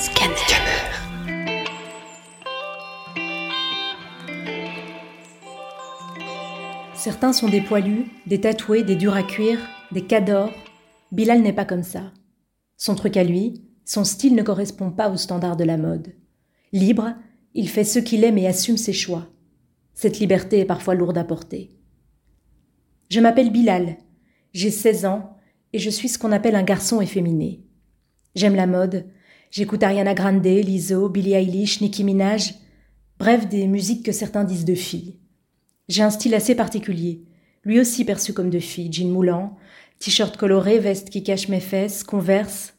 Scanner. Certains sont des poilus, des tatoués, des durs à cuire, des cadors. Bilal n'est pas comme ça. Son truc à lui, son style ne correspond pas aux standards de la mode. Libre, il fait ce qu'il aime et assume ses choix. Cette liberté est parfois lourde à porter. Je m'appelle Bilal, j'ai 16 ans et je suis ce qu'on appelle un garçon efféminé. J'aime la mode, j'écoute Ariana Grande, Lizzo, Billie Eilish, Nicki Minaj, bref des musiques que certains disent de filles. J'ai un style assez particulier, lui aussi perçu comme de fille, jean moulant, t-shirt coloré, veste qui cache mes fesses, converse.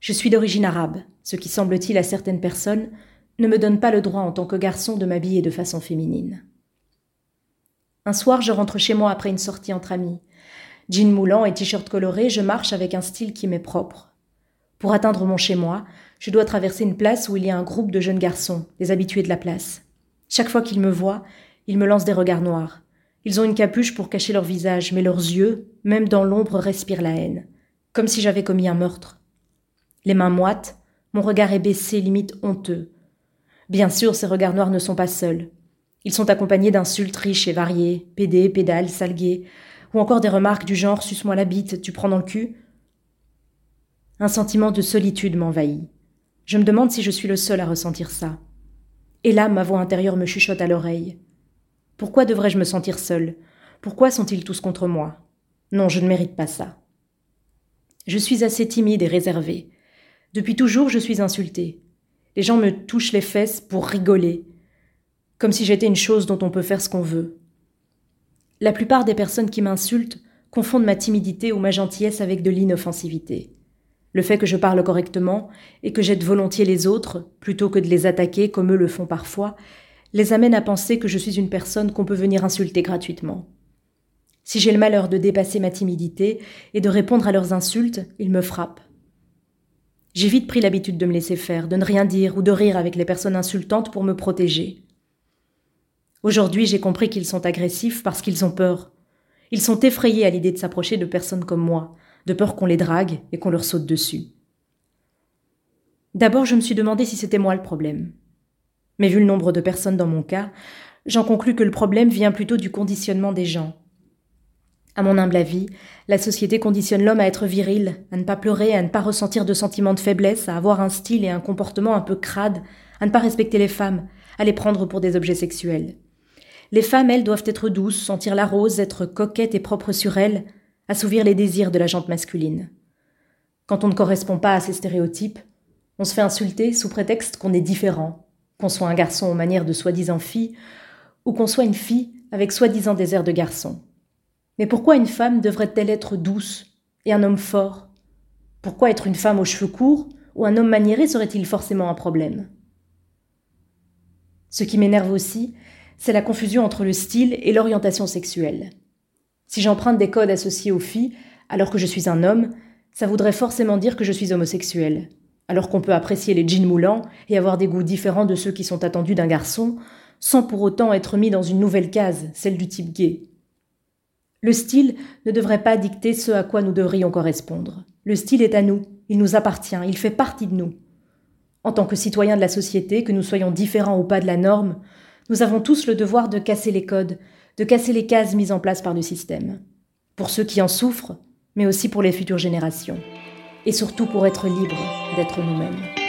Je suis d'origine arabe, ce qui semble-t-il à certaines personnes ne me donne pas le droit en tant que garçon de m'habiller de façon féminine. Un soir, je rentre chez moi après une sortie entre amis. Jean moulant et t-shirt coloré, je marche avec un style qui m'est propre. Pour atteindre mon chez-moi, je dois traverser une place où il y a un groupe de jeunes garçons, des habitués de la place. Chaque fois qu'ils me voient, ils me lancent des regards noirs. Ils ont une capuche pour cacher leur visage, mais leurs yeux, même dans l'ombre, respirent la haine, comme si j'avais commis un meurtre. Les mains moites, mon regard est baissé, limite honteux. Bien sûr, ces regards noirs ne sont pas seuls. Ils sont accompagnés d'insultes riches et variées, pédé, pédale, salgué, ou encore des remarques du genre suce-moi la bite, tu prends dans le cul. Un sentiment de solitude m'envahit. Je me demande si je suis le seul à ressentir ça. Et là, ma voix intérieure me chuchote à l'oreille. Pourquoi devrais-je me sentir seul? Pourquoi sont-ils tous contre moi? Non, je ne mérite pas ça. Je suis assez timide et réservée. Depuis toujours, je suis insultée. Les gens me touchent les fesses pour rigoler, comme si j'étais une chose dont on peut faire ce qu'on veut. La plupart des personnes qui m'insultent confondent ma timidité ou ma gentillesse avec de l'inoffensivité. Le fait que je parle correctement et que j'aide volontiers les autres, plutôt que de les attaquer comme eux le font parfois, les amène à penser que je suis une personne qu'on peut venir insulter gratuitement. Si j'ai le malheur de dépasser ma timidité et de répondre à leurs insultes, ils me frappent. J'ai vite pris l'habitude de me laisser faire, de ne rien dire ou de rire avec les personnes insultantes pour me protéger. Aujourd'hui, j'ai compris qu'ils sont agressifs parce qu'ils ont peur. Ils sont effrayés à l'idée de s'approcher de personnes comme moi, de peur qu'on les drague et qu'on leur saute dessus. D'abord, je me suis demandé si c'était moi le problème. Mais vu le nombre de personnes dans mon cas, j'en conclus que le problème vient plutôt du conditionnement des gens. À mon humble avis, la société conditionne l'homme à être viril, à ne pas pleurer, à ne pas ressentir de sentiments de faiblesse, à avoir un style et un comportement un peu crade, à ne pas respecter les femmes, à les prendre pour des objets sexuels. Les femmes, elles, doivent être douces, sentir la rose, être coquettes et propres sur elles, assouvir les désirs de la jante masculine. Quand on ne correspond pas à ces stéréotypes, on se fait insulter sous prétexte qu'on est différent, qu'on soit un garçon aux manières de soi-disant fille, ou qu'on soit une fille avec soi-disant des airs de garçon. Mais pourquoi une femme devrait-elle être douce et un homme fort? Pourquoi être une femme aux cheveux courts ou un homme maniéré serait-il forcément un problème? Ce qui m'énerve aussi, c'est la confusion entre le style et l'orientation sexuelle. Si j'emprunte des codes associés aux filles, alors que je suis un homme, ça voudrait forcément dire que je suis homosexuel. Alors qu'on peut apprécier les jeans moulants et avoir des goûts différents de ceux qui sont attendus d'un garçon, sans pour autant être mis dans une nouvelle case, celle du type gay. Le style ne devrait pas dicter ce à quoi nous devrions correspondre. Le style est à nous, il nous appartient, il fait partie de nous. En tant que citoyens de la société, que nous soyons différents ou pas de la norme, nous avons tous le devoir de casser les codes, de casser les cases mises en place par le système. Pour ceux qui en souffrent, mais aussi pour les futures générations. Et surtout pour être libres d'être nous-mêmes.